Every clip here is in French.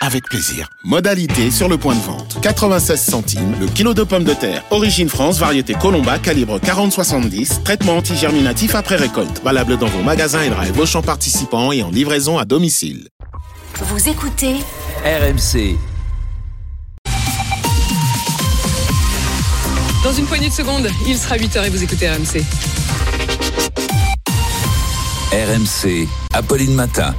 avec plaisir. Modalité sur le point de vente. 96 centimes le kilo de pommes de terre. Origine France, variété Colomba, calibre 40-70. Traitement antigerminatif après récolte. Valable dans vos magasins et drive Auchan participants et en livraison à domicile. Vous écoutez RMC. Dans une poignée de secondes, il sera 8h et vous écoutez RMC. RMC, Apolline Matin.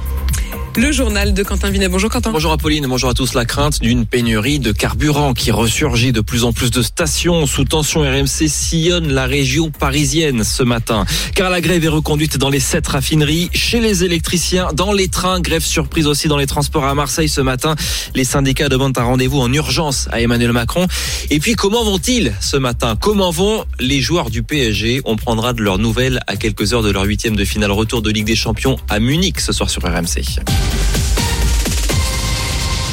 Le journal de Quentin Vinet. Bonjour Quentin. Bonjour Apolline, bonjour à tous. La crainte d'une pénurie de carburant qui ressurgit de plus en plus de stations sous tension RMC sillonne la région parisienne ce matin. Car la grève est reconduite dans les sept raffineries, chez les électriciens, dans les trains. Grève surprise aussi dans les transports à Marseille ce matin. Les syndicats demandent un rendez-vous en urgence à Emmanuel Macron. Et puis comment vont-ils ce matin? Comment vont les joueurs du PSG On prendra de leurs nouvelles à quelques heures de leur huitième de finale retour de Ligue des Champions à Munich ce soir sur RMC.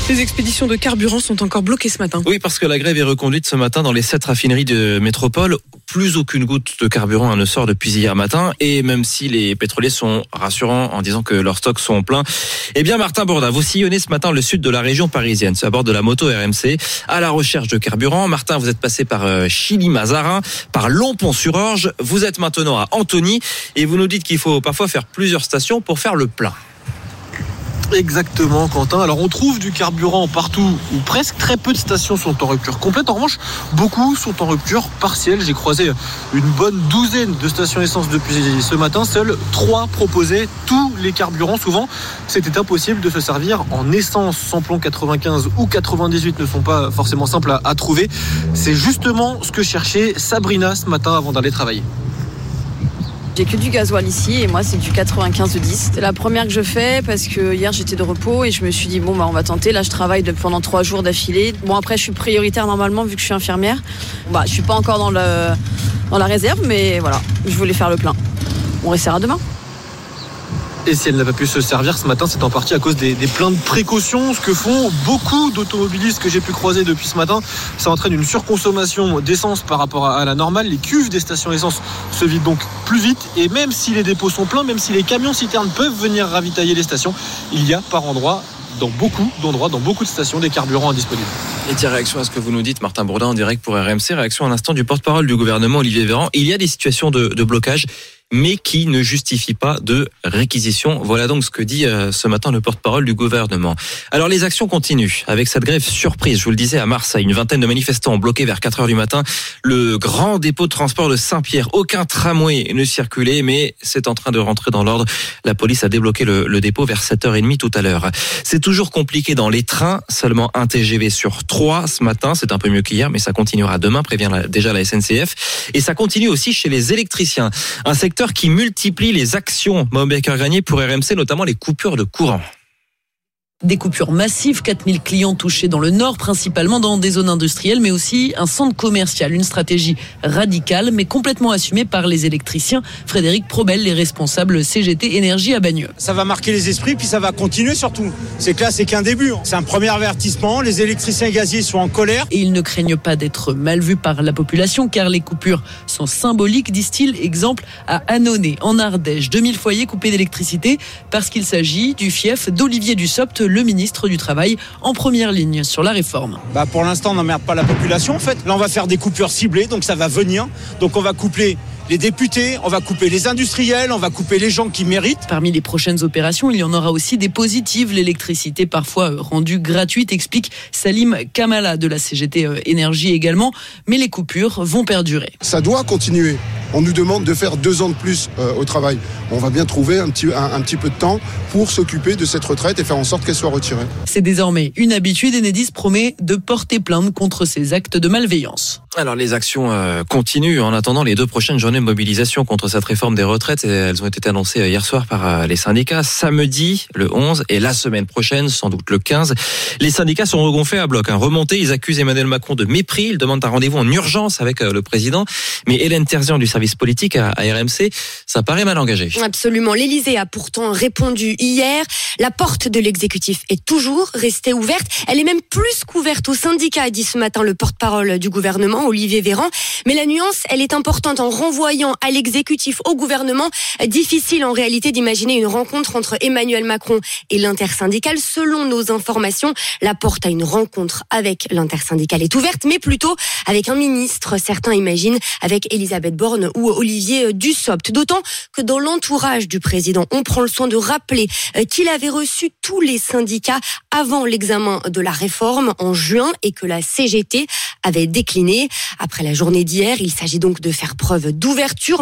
Les expéditions de carburant sont encore bloquées ce matin. Oui, parce que la grève est reconduite ce matin dans les sept raffineries de métropole. Plus aucune goutte de carburant ne sort depuis hier matin. Et même si les pétroliers sont rassurants en disant que leurs stocks sont pleins, eh bien, Martin Bourdin, vous sillonnez ce matin le sud de la région parisienne, à bord de la moto RMC, à la recherche de carburant. Martin, vous êtes passé par euh, Chili-Mazarin, par Longpont-sur-Orge. Vous êtes maintenant à Antony et vous nous dites qu'il faut parfois faire plusieurs stations pour faire le plein. Exactement, Quentin. Alors, on trouve du carburant partout ou presque. Très peu de stations sont en rupture complète. En revanche, beaucoup sont en rupture partielle. J'ai croisé une bonne douzaine de stations essence depuis ce matin. Seuls trois proposaient tous les carburants. Souvent, c'était impossible de se servir en essence. Samplon 95 ou 98 ne sont pas forcément simples à trouver. C'est justement ce que cherchait Sabrina ce matin avant d'aller travailler. J'ai que du gasoil ici et moi c'est du 95 de 10. C'est la première que je fais parce que hier j'étais de repos et je me suis dit bon bah on va tenter. Là je travaille pendant trois jours d'affilée. Bon après je suis prioritaire normalement vu que je suis infirmière. Bah je suis pas encore dans, le, dans la réserve mais voilà, je voulais faire le plein. On restera demain. Et si elle n'a pas pu se servir ce matin, c'est en partie à cause des, des pleins de précautions. Ce que font beaucoup d'automobilistes que j'ai pu croiser depuis ce matin, ça entraîne une surconsommation d'essence par rapport à, la normale. Les cuves des stations essence se vident donc plus vite. Et même si les dépôts sont pleins, même si les camions citernes peuvent venir ravitailler les stations, il y a par endroit dans beaucoup d'endroits, dans beaucoup de stations, des carburants indisponibles. Et tiens, réaction à ce que vous nous dites, Martin Bourdin, en direct pour RMC, réaction à l'instant du porte-parole du gouvernement, Olivier Véran. Il y a des situations de blocage mais qui ne justifie pas de réquisition. Voilà donc ce que dit euh, ce matin le porte-parole du gouvernement. Alors les actions continuent avec cette grève surprise, je vous le disais, à Marseille. Une vingtaine de manifestants ont bloqué vers 4 heures du matin le grand dépôt de transport de Saint-Pierre. Aucun tramway ne circulait, mais c'est en train de rentrer dans l'ordre. La police a débloqué le, le dépôt vers 7h30 tout à l'heure. C'est toujours compliqué dans les trains, seulement un TGV sur 3 ce matin. C'est un peu mieux qu'hier, mais ça continuera demain, prévient déjà la SNCF. Et ça continue aussi chez les électriciens. Un secteur qui multiplie les actions Mohamed Gagné pour RMC, notamment les coupures de courant. Des coupures massives, 4000 clients touchés dans le nord, principalement dans des zones industrielles, mais aussi un centre commercial. Une stratégie radicale, mais complètement assumée par les électriciens. Frédéric Probel, les responsables CGT Énergie à Bagneux. Ça va marquer les esprits, puis ça va continuer surtout. C'est que là, c'est qu'un début. C'est un premier avertissement. Les électriciens gaziers sont en colère. Et ils ne craignent pas d'être mal vus par la population, car les coupures sont symboliques, disent-ils. Exemple à Annonay, en Ardèche. 2000 foyers coupés d'électricité parce qu'il s'agit du fief d'Olivier Dussopt, le ministre du Travail, en première ligne sur la réforme. Bah pour l'instant, on n'emmerde pas la population en fait. Là, on va faire des coupures ciblées, donc ça va venir. Donc on va coupler les députés, on va couper les industriels, on va couper les gens qui méritent. Parmi les prochaines opérations, il y en aura aussi des positives. L'électricité parfois rendue gratuite, explique Salim Kamala de la CGT Énergie également. Mais les coupures vont perdurer. Ça doit continuer. On nous demande de faire deux ans de plus euh, au travail. On va bien trouver un petit, un, un petit peu de temps pour s'occuper de cette retraite et faire en sorte qu'elle soit retirée. C'est désormais une habitude. Enedis promet de porter plainte contre ces actes de malveillance. Alors les actions euh, continuent en attendant les deux prochaines journées mobilisation contre cette réforme des retraites. Elles ont été annoncées hier soir par les syndicats. Samedi, le 11, et la semaine prochaine, sans doute le 15. Les syndicats sont regonflés à bloc. Hein. Remontés, ils accusent Emmanuel Macron de mépris. Ils demandent un rendez-vous en urgence avec le président. Mais Hélène Terzian du service politique à RMC, ça paraît mal engagé. Absolument. L'Élysée a pourtant répondu hier. La porte de l'exécutif est toujours restée ouverte. Elle est même plus couverte aux syndicats, dit ce matin le porte-parole du gouvernement, Olivier Véran. Mais la nuance, elle est importante en renvoyant à l'exécutif, au gouvernement. Difficile en réalité d'imaginer une rencontre entre Emmanuel Macron et l'intersyndicale. Selon nos informations, la porte à une rencontre avec l'intersyndicale est ouverte, mais plutôt avec un ministre. Certains imaginent avec Elisabeth Borne ou Olivier Dussopt. D'autant que dans l'entourage du président, on prend le soin de rappeler euh, qu'il avait reçu tous les syndicats avant l'examen de la réforme en juin et que la CGT avait décliné. Après la journée d'hier, il s'agit donc de faire preuve d'ouverture,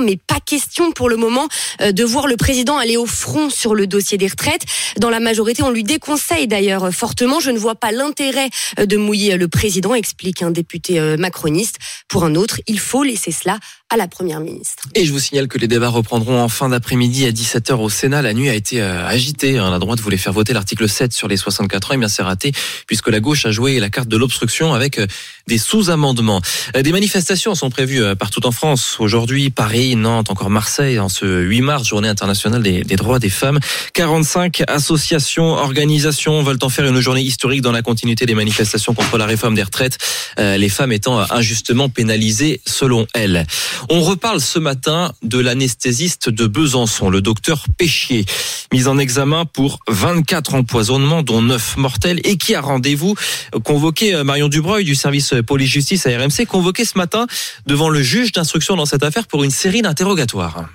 mais pas question pour le moment euh, de voir le président aller au front sur le dossier des retraites. Dans la majorité, on lui déconseille d'ailleurs fortement. Je ne vois pas l'intérêt euh, de mouiller le président, explique un député macroniste. Pour un autre, il faut laisser cela à la première ministre. Et je vous signale que les débats reprendront en fin d'après-midi à 17h au Sénat. La nuit a été euh, agitée. Hein. La droite voulait faire voter l'article 7 sur les 64 ans. Et bien c'est raté puisque la gauche a joué la carte de l'obstruction avec euh, des sous-amendements. Euh, des manifestations sont prévues partout en France. Aujourd'hui, Paris, Nantes, encore Marseille, en ce 8 mars, journée internationale des, des droits des femmes. 45 associations, organisations veulent en faire une journée historique dans la continuité des manifestations contre la réforme des retraites. Les femmes étant injustement pénalisées selon elles. On reparle ce matin de l'anesthésiste de Besançon, le docteur Péchier, mis en examen pour 24 empoisonnements, dont 9 mortels, et qui a rendez-vous convoqué euh, Marion Dubreuil du service police-justice à RMC, convoqué ce matin devant le juge d'instruction dans cette affaire pour une série d'interrogatoires.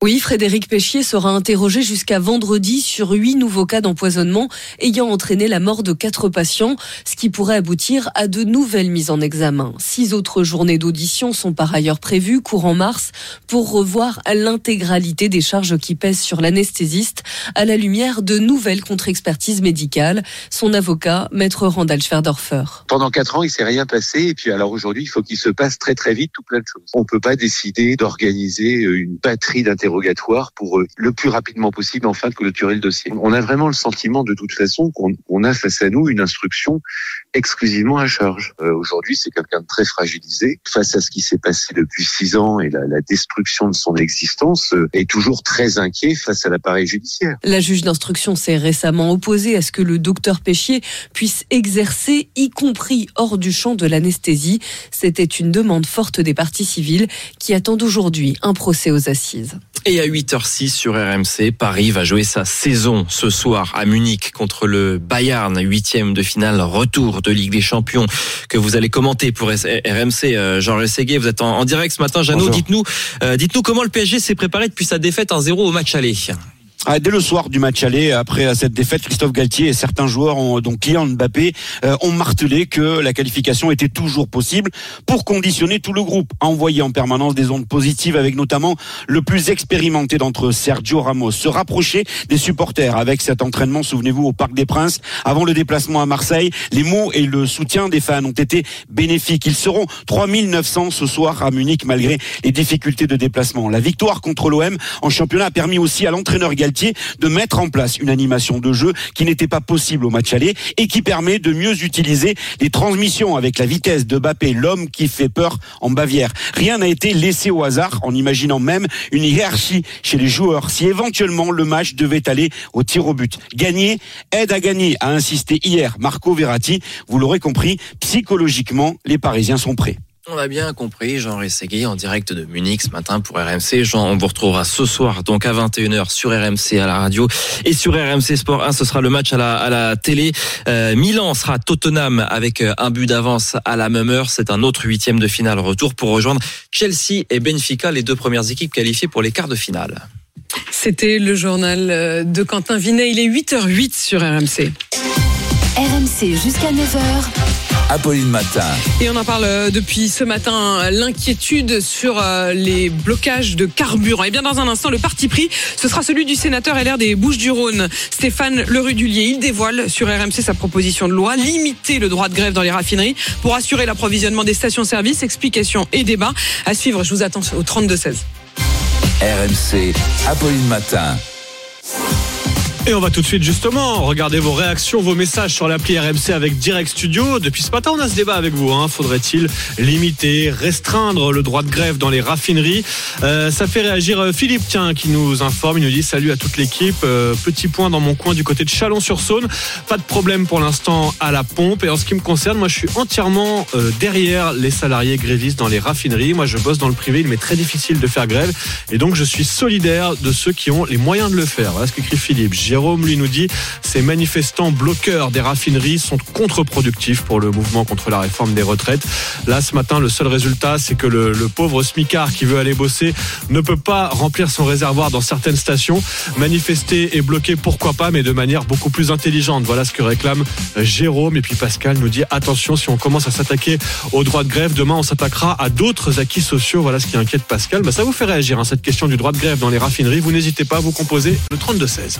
Oui, Frédéric Péchier sera interrogé jusqu'à vendredi sur huit nouveaux cas d'empoisonnement ayant entraîné la mort de quatre patients, ce qui pourrait aboutir à de nouvelles mises en examen. Six autres journées d'audition sont par ailleurs prévues courant mars pour revoir l'intégralité des charges qui pèsent sur l'anesthésiste à la lumière de nouvelles contre-expertises médicales. Son avocat, maître Randall Schwerdorfer. Pendant quatre ans, il s'est rien passé et puis alors aujourd'hui, il faut qu'il se passe très très vite tout plein de choses. On peut pas décider d'organiser une batterie d'interrogations pour euh, le plus rapidement possible enfin clôturer le dossier. On a vraiment le sentiment de toute façon qu'on a face à nous une instruction exclusivement à charge. Euh, aujourd'hui, c'est quelqu'un de très fragilisé face à ce qui s'est passé depuis six ans et la, la destruction de son existence euh, est toujours très inquiet face à l'appareil judiciaire. La juge d'instruction s'est récemment opposée à ce que le docteur Péchier puisse exercer, y compris hors du champ de l'anesthésie. C'était une demande forte des parties civiles qui attendent aujourd'hui un procès aux assises. Et à 8h06 sur RMC, Paris va jouer sa saison ce soir à Munich contre le Bayern, huitième de finale, retour de Ligue des Champions que vous allez commenter pour RMC. Euh, Jean Rességuier, vous êtes en, direct ce matin. Jeannot, dites-nous, euh, dites-nous comment le PSG s'est préparé depuis sa défaite en 0 au match aller. Ah, dès le soir du match aller, après cette défaite, Christophe Galtier et certains joueurs, ont, donc Kylian Mbappé, euh, ont martelé que la qualification était toujours possible pour conditionner tout le groupe, à envoyer en permanence des ondes positives avec notamment le plus expérimenté d'entre eux, Sergio Ramos, se rapprocher des supporters avec cet entraînement, souvenez-vous, au Parc des Princes, avant le déplacement à Marseille. Les mots et le soutien des fans ont été bénéfiques. Ils seront 3900 ce soir à Munich malgré les difficultés de déplacement. La victoire contre l'OM en championnat a permis aussi à l'entraîneur Galtier de mettre en place une animation de jeu qui n'était pas possible au match aller et qui permet de mieux utiliser les transmissions avec la vitesse de Mbappé, l'homme qui fait peur en Bavière. Rien n'a été laissé au hasard en imaginant même une hiérarchie chez les joueurs si éventuellement le match devait aller au tir au but. Gagner aide à gagner, a insisté hier Marco Verratti. Vous l'aurez compris, psychologiquement, les Parisiens sont prêts. On l'a bien compris, Jean Ressegui en direct de Munich ce matin pour RMC. Jean, on vous retrouvera ce soir donc à 21h sur RMC à la radio et sur RMC Sport 1, ce sera le match à la, à la télé. Euh, Milan sera Tottenham avec euh, un but d'avance à la même heure. C'est un autre huitième de finale retour pour rejoindre Chelsea et Benfica, les deux premières équipes qualifiées pour les quarts de finale. C'était le journal euh, de Quentin Vinet. Il est 8h08 sur RMC. RMC jusqu'à 9h. Apolline Matin. Et on en parle euh, depuis ce matin, l'inquiétude sur euh, les blocages de carburant. Et bien dans un instant, le parti pris, ce sera celui du sénateur LR des Bouches-du-Rhône, Stéphane Lerudulier. Il dévoile sur RMC sa proposition de loi, limiter le droit de grève dans les raffineries pour assurer l'approvisionnement des stations-service. Explications et débats à suivre. Je vous attends au 32-16. RMC, Apolline Matin. Et on va tout de suite justement regarder vos réactions, vos messages sur l'appli RMC avec Direct Studio. Depuis ce matin, on a ce débat avec vous. Hein. Faudrait-il limiter, restreindre le droit de grève dans les raffineries? Euh, Ça fait réagir euh, Philippe, tiens, qui nous informe. Il nous dit salut à toute l'équipe. Euh, petit point dans mon coin du côté de Chalon-sur-Saône. Pas de problème pour l'instant à la pompe. Et en ce qui me concerne, moi, je suis entièrement euh, derrière les salariés grévistes dans les raffineries. Moi, je bosse dans le privé. Il m'est très difficile de faire grève. Et donc, je suis solidaire de ceux qui ont les moyens de le faire. Voilà ce qu'écrit Philippe. Jérôme lui nous dit ces manifestants bloqueurs des raffineries sont contre-productifs pour le mouvement contre la réforme des retraites. Là, ce matin, le seul résultat, c'est que le, pauvre smicard qui veut aller bosser ne peut pas remplir son réservoir dans certaines stations. Manifester et bloquer, pourquoi pas, mais de manière beaucoup plus intelligente. Voilà ce que réclame Jérôme. Et puis Pascal nous dit attention, si on commence à s'attaquer au droit de grève, demain on s'attaquera à d'autres acquis sociaux. Voilà ce qui inquiète Pascal. Bah, ça vous fait réagir, hein, cette question du droit de grève dans les raffineries. Vous n'hésitez pas à vous composer le 32-16.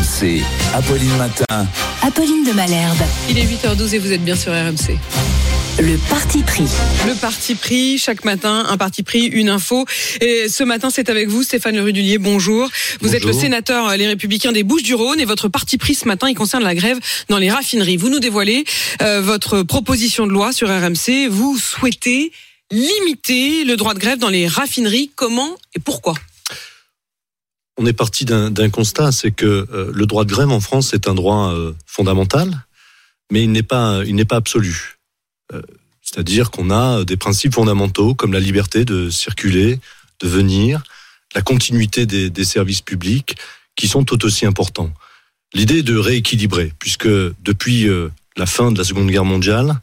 RMC, Apolline Matin. Apolline de Malherbe. Il est 8h12 et vous êtes bien sur RMC. Le parti pris. Le parti pris, chaque matin, un parti pris, une info. Et ce matin, c'est avec vous, Stéphane Le Rudulier. Bonjour. Vous Bonjour. êtes le sénateur euh, Les Républicains des Bouches-du-Rhône et votre parti pris ce matin, il concerne la grève dans les raffineries. Vous nous dévoilez euh, votre proposition de loi sur RMC. Vous souhaitez limiter le droit de grève dans les raffineries. Comment et pourquoi? On est parti d'un constat, c'est que euh, le droit de grève en France est un droit euh, fondamental, mais il n'est pas, il n'est pas absolu. Euh, C'est-à-dire qu'on a des principes fondamentaux comme la liberté de circuler, de venir, la continuité des, des services publics, qui sont tout aussi importants. L'idée est de rééquilibrer, puisque depuis euh, la fin de la Seconde Guerre mondiale,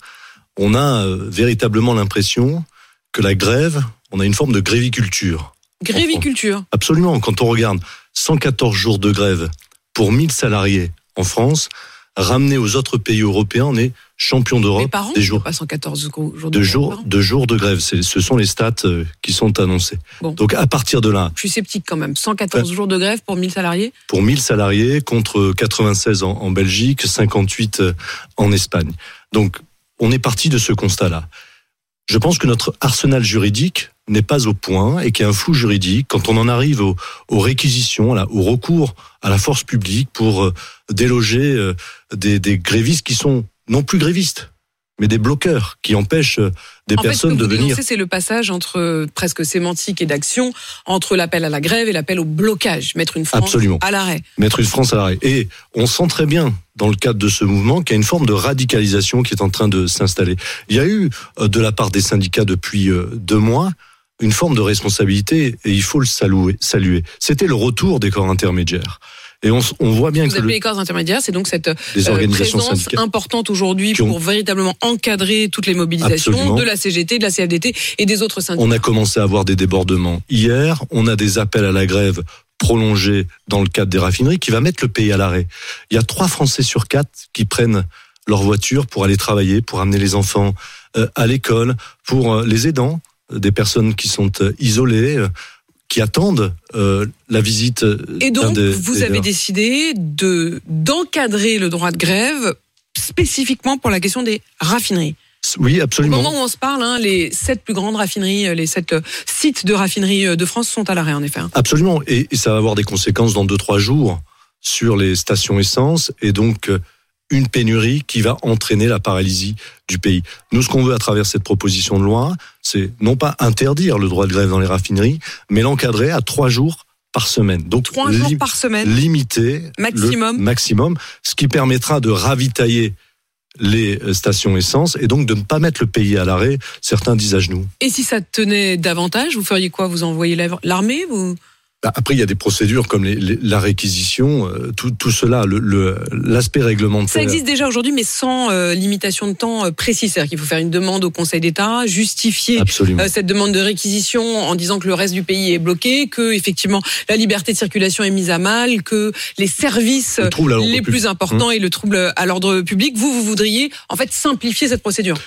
on a euh, véritablement l'impression que la grève, on a une forme de gréviculture. Gréviculture. Absolument. Quand on regarde 114 jours de grève pour 1000 salariés en France, ramené aux autres pays européens, on est champion d'Europe par an, des jours pas 114 jours de de grève jours de jours de grève. Ce sont les stats euh, qui sont annoncées. Bon. Donc à partir de là, Je suis sceptique quand même. 114 jours de grève pour 1000 salariés. pour 1000 salariés contre 96 en, en Belgique, 58 euh, en Espagne. Donc on est parti de ce constat-là. Je pense que notre arsenal juridique n'est pas au point et qu'il y a un flou juridique quand on en arrive aux, aux réquisitions, là, au recours à la force publique pour euh, déloger euh, des, des grévistes qui sont non plus grévistes, mais des bloqueurs qui empêchent euh, des en fait, ce que personnes vous de venir. c'est le passage entre presque sémantique et d'action entre l'appel à la grève et l'appel au blocage, mettre une France Absolument. à l'arrêt. mettre une France à l'arrêt. Et on sent très bien, dans le cadre de ce mouvement, qu'il y a une forme de radicalisation qui est en train de s'installer. Il y a eu, de la part des syndicats depuis deux mois, une forme de responsabilité, et il faut le saluer. saluer. C'était le retour des corps intermédiaires. Et on, on voit bien Vous que le- les corps intermédiaires, c'est donc cette euh, présence importante aujourd'hui ont- pour véritablement encadrer toutes les mobilisations Absolument. de la CGT, de la CFDT et des autres syndicats. on a commencé à avoir des débordements hier, on a des appels à la grève prolongés dans le cadre des raffineries qui va mettre le pays à l'arrêt. Il y a trois Français sur quatre qui prennent leur voiture pour aller travailler, pour amener les enfants euh, à l'école, pour euh, les aidants, des personnes qui sont euh, isolées, euh, qui attendent euh, la visite. Et donc, des- vous des avez leurs. décidé de d'encadrer le droit de grève spécifiquement pour la question des raffineries. Oui, Au absolument. moment où on se parle, hein, les sept plus grandes raffineries, euh, les sept sites de raffineries de France sont à l'arrêt, en effet. hein. Absolument. Et, et ça va avoir des conséquences dans deux, trois jours sur les stations essence et donc une pénurie qui va entraîner la paralysie du pays. Nous, ce qu'on veut à travers cette proposition de loi, c'est non pas interdire le droit de grève dans les raffineries, mais l'encadrer à trois jours par semaine. Donc, Trois jours par semaine. limiter Maximum. le maximum, ce qui permettra de ravitailler les stations essence et donc de ne pas mettre le pays à l'arrêt. Certains disent à genoux. Et si ça tenait davantage, vous feriez quoi? Vous envoyez l'armée? Vous... Bah, Après, il y a des procédures comme les- les- la réquisition, euh, tout, tout cela, le- le- l'aspect réglementaire. Ça existe déjà aujourd'hui, mais sans euh, limitation de temps euh, précise. C'est-à-dire qu'il faut faire une demande au Conseil d'État, justifier euh, cette demande de réquisition en disant que le reste du pays est bloqué, que effectivement la liberté de circulation est mise à mal, que les services Le les public. plus importants et le trouble à l'ordre public. Vous, vous voudriez en fait simplifier cette procédure,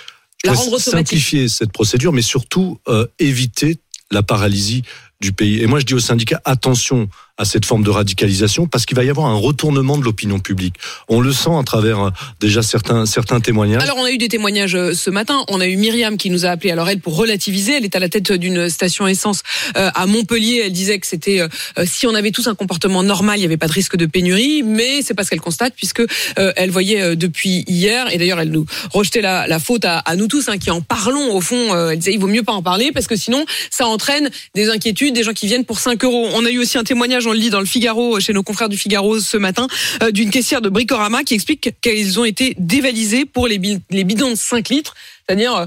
la rendre automatique. Simplifier cette procédure, mais surtout euh, éviter la paralysie du pays. Et moi, je dis aux syndicats, attention à cette forme de radicalisation, parce qu'il va y avoir un retournement de l'opinion publique. On le sent à travers euh, déjà certains, certains témoignages. Alors on a eu des témoignages euh, ce matin. On a eu Myriam qui nous a appelé. Alors elle pour relativiser, elle est à la tête d'une station essence euh, à Montpellier. Elle disait que c'était si on avait tous un comportement normal, il n'y avait pas de risque de pénurie. Mais c'est pas ce qu'elle constate puisque elle voyait depuis hier. Et d'ailleurs elle nous rejetait la, faute à, nous tous hein, qui en parlons au fond. elle disait il vaut mieux pas en parler parce que sinon ça entraîne des inquiétudes, des gens qui viennent pour 5 euros. On a eu aussi un témoignage, on le lit dans le Figaro chez nos confrères du Figaro ce matin euh, d'une caissière de Bricorama qui explique qu'ils ont été dévalisés pour les, bi- les bidons de 5 litres. C'est-à-dire, euh,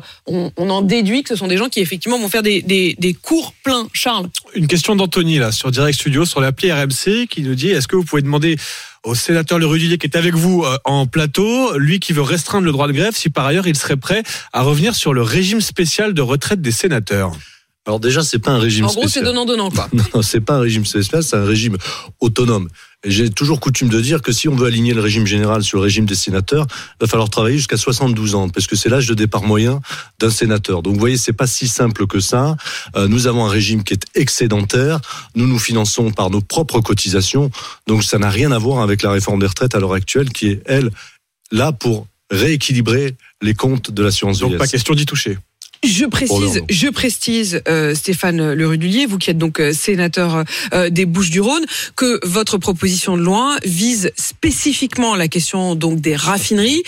on, en déduit que ce sont des gens qui effectivement vont faire des cours pleins. Charles Une question d'Anthony là sur Direct Studio sur l'appli RMC qui nous dit est-ce que vous pouvez demander au sénateur Le Rudulier qui est avec vous euh, en plateau, lui qui veut restreindre le droit de grève, si par ailleurs il serait prêt à revenir sur le régime spécial de retraite des sénateurs? Alors déjà, c'est pas un régime En gros, c'est spécial. donnant-donnant, quoi. Non, c'est pas un régime spécial, c'est un régime autonome. J'ai toujours coutume de dire que si on veut aligner le régime général sur le régime des sénateurs, il va falloir travailler jusqu'à 72 ans, parce que c'est l'âge de départ moyen d'un sénateur. Donc vous voyez, c'est pas si simple que ça. Euh, nous avons un régime qui est excédentaire. Nous nous finançons par nos propres cotisations. Donc ça n'a rien à voir avec la réforme des retraites à l'heure actuelle, qui est elle là pour rééquilibrer les comptes de l'assurance Donc vieillesse. pas question d'y toucher. Je Oh précise, je précise, euh, Stéphane Le Rudulier, vous qui êtes donc euh, sénateur euh, des Bouches-du-Rhône, que votre proposition de loi vise spécifiquement la question donc des raffineries.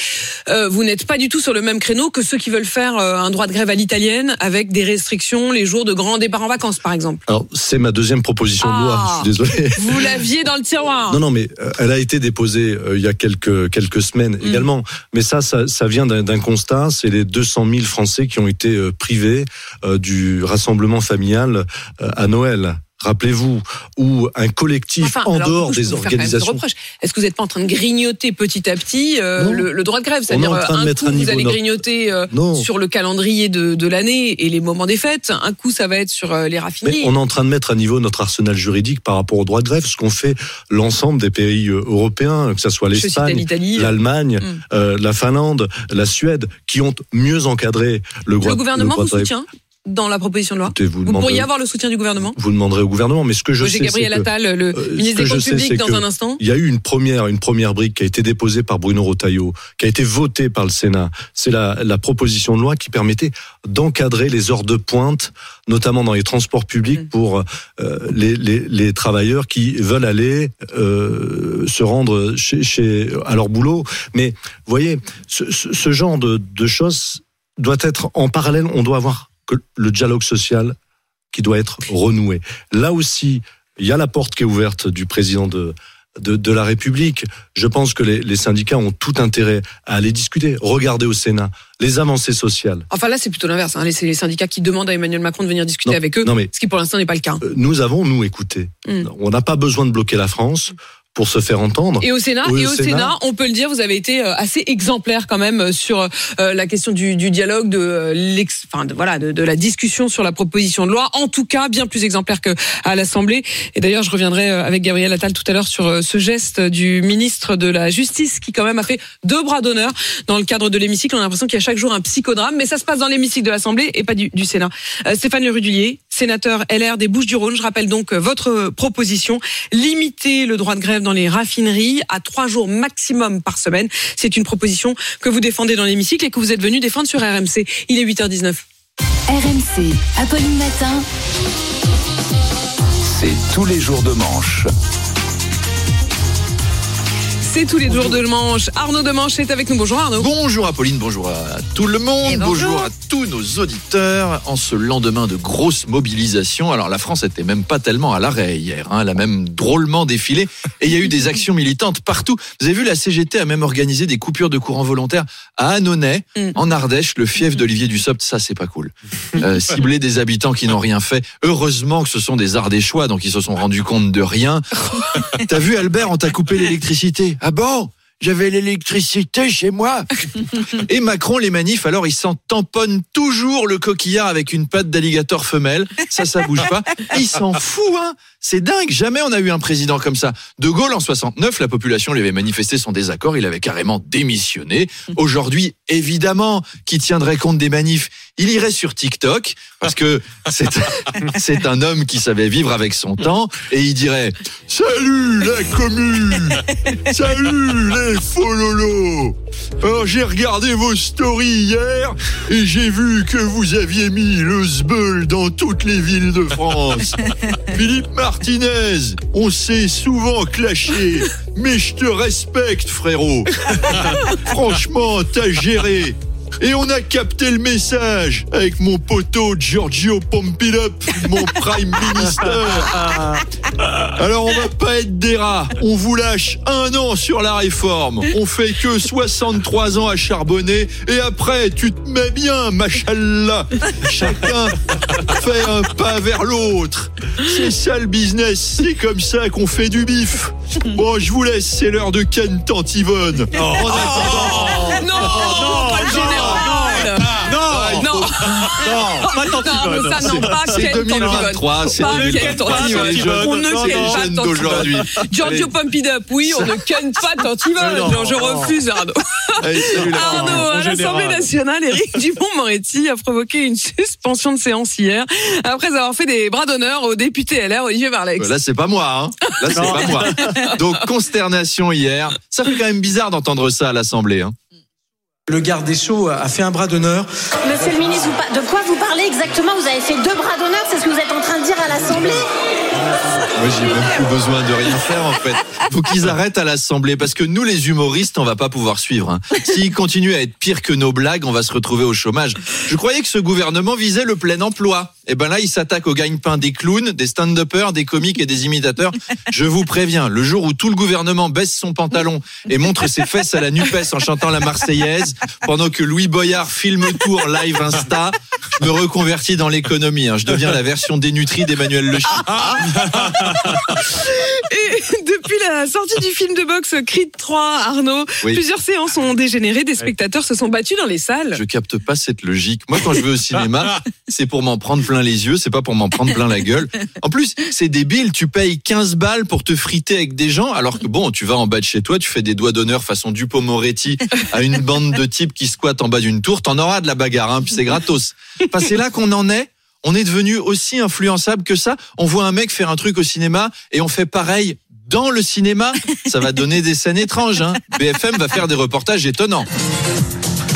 Euh, vous n'êtes pas du tout sur le même créneau que ceux qui veulent faire un droit de grève à l'italienne avec des restrictions les jours de grand départ en vacances, par exemple. Alors c'est ma deuxième proposition de loi. Ah. Je suis désolé. Vous l'aviez dans le tiroir. Non, non, mais elle a été déposée il y a quelques quelques semaines Mm. également. Mais ça, ça, ça vient d'un constat. C'est les 200 000 Français qui ont été privés euh, du rassemblement familial euh, à Noël. Rappelez-vous, ou un collectif Enfin, en dehors coup, des organisations. Est-ce que vous n'êtes pas en train de grignoter petit à petit euh, le, le droit de grève? C'est-à-dire de un coup à vous allez grignoter euh, sur le calendrier de, de l'année et les moments des fêtes. Un coup ça va être sur euh, les Mais raffineries. on est en train de mettre à niveau notre arsenal juridique par rapport au droit de grève, ce qu'on fait l'ensemble des pays euh, européens, que ce soit l'Espagne, l'Italie. l'Allemagne, Mm. euh, la Finlande, la Suède, qui ont mieux encadré le, droit Le gouvernement droit vous de soutient? Dans la proposition de loi vous Vous pourriez avoir le soutien du gouvernement vous demanderez au gouvernement, mais ce que je sais, Gabriel que, Attal, le euh, ministre des Comptes sais, publics, dans un instant. Il y a eu une première, une première brique qui a été déposée par Bruno Rotaillot, qui a été votée par le Sénat. C'est la, la proposition de loi qui permettait d'encadrer les heures de pointe, notamment dans les transports publics Mm. pour euh, les, les, les travailleurs qui veulent aller euh, se rendre chez, chez, à leur boulot. Mais vous voyez, ce genre de, de choses doit être en parallèle. On doit avoir que le dialogue social qui doit être renoué. Là aussi, il y a la porte qui est ouverte du président de, de, de la République. Je pense que les, les syndicats ont tout intérêt à aller discuter. Regardez au Sénat les avancées sociales. Enfin là c'est plutôt l'inverse. Hein. C'est les syndicats qui demandent à Emmanuel Macron de venir discuter Non, avec eux, non, mais- ce qui pour l'instant n'est pas le cas. Euh, Nous avons, nous, écouté. Mm. On n'a pas besoin de bloquer la France pour se faire entendre. Et au Sénat, Oui, et au Sénat, on peut le dire, vous avez été euh, assez exemplaire quand même euh, sur euh, la question du, du dialogue, de l'ex, enfin de, voilà, de, de la discussion sur la proposition de loi. En tout cas, bien plus exemplaire que à l'Assemblée. Et d'ailleurs, je reviendrai avec Gabriel Attal tout à l'heure sur ce geste du ministre de la Justice qui quand même a fait deux bras d'honneur dans le cadre de l'hémicycle. On a l'impression qu'il y a chaque jour un psychodrame, mais ça se passe dans l'hémicycle de l'Assemblée et pas du, du Sénat. Euh, Stéphane Le Rudulier, sénateur LR des Bouches-du-Rhône. Je rappelle donc euh, votre proposition limiter le droit de grève dans les raffineries à trois jours maximum par semaine. C'est une proposition que vous défendez dans l'hémicycle et que vous êtes venu défendre sur RMC. Il est 8h19. RMC, Apolline Matin. C'est tous les jours de manche. C'est tous les jours de manche. Arnaud de Manche est avec nous. Bonjour Arnaud. Bonjour Apolline, bonjour à tout le monde, Et bonjour. à tous nos auditeurs. En ce lendemain de grosse mobilisation, alors la France était même pas tellement à l'arrêt hier, hein, elle a même drôlement défilé et il y a eu des actions militantes partout. Vous avez vu, la CGT a même organisé des coupures de courant volontaire à Annonay, Mm. en Ardèche, le fief d'Olivier Dussopt, ça c'est pas cool. Euh, cibler des habitants qui n'ont rien fait. Heureusement que ce sont des Ardéchois, donc ils se sont rendus compte de rien. T'as vu Albert, on t'a coupé l'électricité. Ah bon? J'avais l'électricité chez moi. Et Macron, les manifs, alors, ils s'en tamponnent toujours le coquillard avec une patte d'alligator femelle. Ça, ça bouge pas. Il s'en fout, hein. C'est dingue. Jamais on a eu un président comme ça. De Gaulle, en 69, la population lui avait manifesté son désaccord. Il avait carrément démissionné. Aujourd'hui, évidemment, qui tiendrait compte des manifs, il irait sur TikTok parce que c'est, c'est un homme qui savait vivre avec son temps et il dirait Salut la commune Salut les fololos Alors j'ai regardé vos stories hier et j'ai vu que vous aviez mis le sbeul dans toutes les villes de France. Philippe Martinez, on s'est souvent clashé, mais je te respecte frérot. Franchement, t'as géré. Et on a capté le message avec mon poteau Giorgio Pompilop, mon prime minister. Alors on va pas être des rats. On vous lâche un an sur la réforme. On fait que 63 ans à charbonner. Et après, tu te mets bien, machallah. Chacun fait un pas vers l'autre. C'est ça le business. C'est comme ça qu'on fait du bif. Bon, je vous laisse. C'est l'heure de Ken Tantivonne. En attendant- non, pas le général. Non, non, non, pas Tantivonne. Non, ça, non, pas C'est Ken 2023, c'est Pas 2023. Ken Tantivonne. Les jeunes- On ne ken pas Tantivonne. d'aujourd'hui. Giorgio Pompidup, oui, on ne ken pas Tantivonne. Non, Non, je non. refuse, Arnaud. Allez, salut la Arnaud, France. à l'Assemblée nationale, Éric Dupont-Moretti a provoqué une suspension de séance hier après avoir fait des bras d'honneur au député LR Olivier Marlex. Là, c'est pas moi, hein. Là, c'est Non. pas moi. Donc, consternation hier. Ça fait quand même bizarre d'entendre ça à l'Assemblée, hein. Le garde des Sceaux a fait un bras d'honneur. Monsieur le ministre, de quoi vous parlez exactement? Vous avez fait deux bras d'honneur, c'est ce que vous êtes en train de dire à l'Assemblée? Moi, j'ai même plus besoin de rien faire, en fait. Faut qu'ils arrêtent à l'Assemblée, parce que nous, les humoristes, on va pas pouvoir suivre. hein. S'ils continuent à être pires que nos blagues, on va se retrouver au chômage. Je croyais que ce gouvernement visait le plein emploi. Et ben là, il s'attaque au gagne-pain des clowns, des stand-uppers, des comiques et des imitateurs. Je vous préviens, le jour où tout le gouvernement baisse son pantalon et montre ses fesses à la NUPES en chantant la Marseillaise, pendant que Louis Boyard filme tout en live Insta, je me reconvertis dans l'économie. hein. Je deviens la version dénutrie d'Emmanuel Le. Et depuis la sortie du film de boxe Creed 3, Arnaud, Oui. plusieurs séances ont dégénéré, des spectateurs se sont battus dans les salles. Je capte pas cette logique. Moi, quand je vais au cinéma, c'est pour m'en prendre plein les yeux, c'est pas pour m'en prendre plein la gueule. En plus, c'est débile, tu payes 15 balles pour te friter avec des gens, alors que bon, tu vas en bas de chez toi, tu fais des doigts d'honneur façon Dupont Moretti à une bande de types qui squattent en bas d'une tour, t'en auras de la bagarre, hein, puis c'est gratos. Enfin, c'est là qu'on en est. On est devenu aussi influençable que ça. On voit un mec faire un truc au cinéma et on fait pareil dans le cinéma. Ça va donner des scènes étranges. Hein. BFM va faire des reportages étonnants.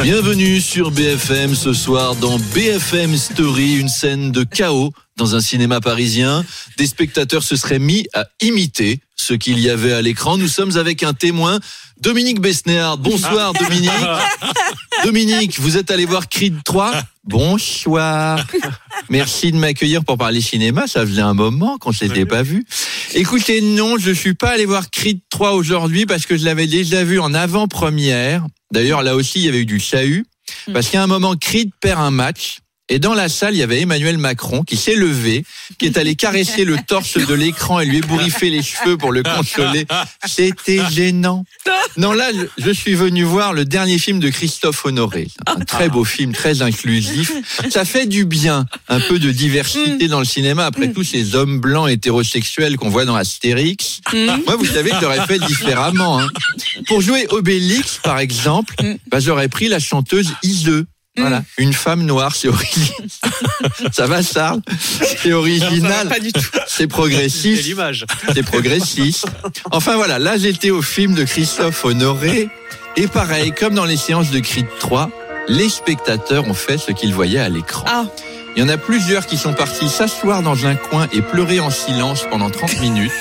Bienvenue sur BFM ce soir dans BFM Story, une scène de chaos dans un cinéma parisien. Des spectateurs se seraient mis à imiter ce qu'il y avait à l'écran. Nous sommes avec un témoin, Dominique Besnéard. Bonsoir Dominique. Dominique, vous êtes allé voir Creed 3 Bonsoir. Merci de m'accueillir pour parler cinéma. Ça faisait un moment qu'on s'était pas vu. Écoutez, non, je suis pas allé voir Creed 3 aujourd'hui parce que je l'avais déjà vu en avant-première. D'ailleurs, là aussi, il y avait eu du chahut. Parce qu'à un moment, Creed perd un match. Et dans la salle, il y avait Emmanuel Macron qui s'est levé, qui est allé caresser le torse de l'écran et lui ébouriffer les cheveux pour le consoler. C'était gênant. Non, là, je- suis venu voir le dernier film de Christophe Honoré. Un très beau film, très inclusif. Ça fait du bien, un peu de diversité dans le cinéma après tous ces hommes blancs hétérosexuels qu'on voit dans Astérix. Moi, vous savez que j'aurais fait différemment. hein. Pour jouer Obélix, par exemple, bah, j'aurais pris la chanteuse Iseux. Voilà, une femme noire, c'est original. Ça va, Charles? C'est original. pas du tout. C'est progressif. C'est l'image. C'est progressiste. Enfin voilà, là j'étais au film de Christophe Honoré. Et pareil, comme dans les séances de Creed 3, les spectateurs ont fait ce qu'ils voyaient à l'écran. Il y en a plusieurs qui sont partis s'asseoir dans un coin et pleurer en silence pendant 30 minutes.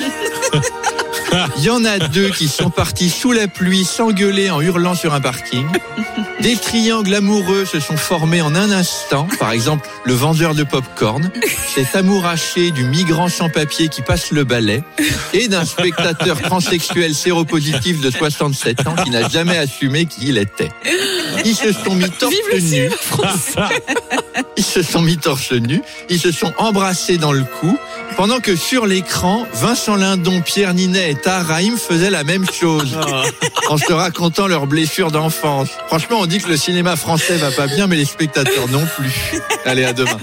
Il y en a deux qui sont partis sous la pluie s'engueuler en hurlant sur un parking. Des triangles amoureux se sont formés en un instant. Par exemple, le vendeur de pop-corn s'est amouraché du migrant sans papier qui passe le balai et d'un spectateur transsexuel séropositif de 67 ans qui n'a jamais assumé qui il était. Ils se sont mis torse nu. Ils se sont mis torse nu, ils se sont embrassés dans le cou, pendant que sur l'écran, Vincent Lindon, Pierre Ninet et Taraïm faisaient la même chose, en se racontant leurs blessures d'enfance. Franchement, on dit que le cinéma français va pas bien, mais les spectateurs non plus. Allez, à demain.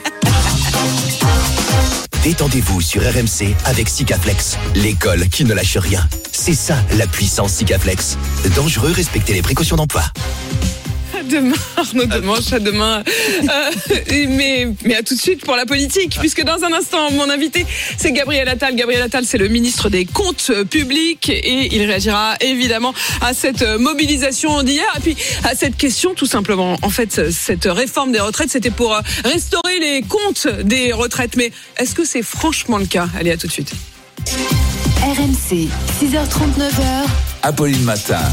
Détendez-vous sur RMC avec Sikaflex, l'école qui ne lâche rien. C'est ça la puissance Sikaflex. Dangereux, respectez les précautions d'emploi. Demain, Arnaud Demanche, à demain. Euh, mais, mais à tout de suite pour la politique, puisque dans un instant, mon invité, c'est Gabriel Attal. Gabriel Attal, c'est le ministre des Comptes publics et il réagira évidemment à cette mobilisation d'hier et puis à cette question tout simplement. En fait, cette réforme des retraites, c'était pour restaurer les comptes des retraites. Mais est-ce que c'est franchement le cas? Allez, à tout de suite. RMC, 6h39h. Apolline Matin.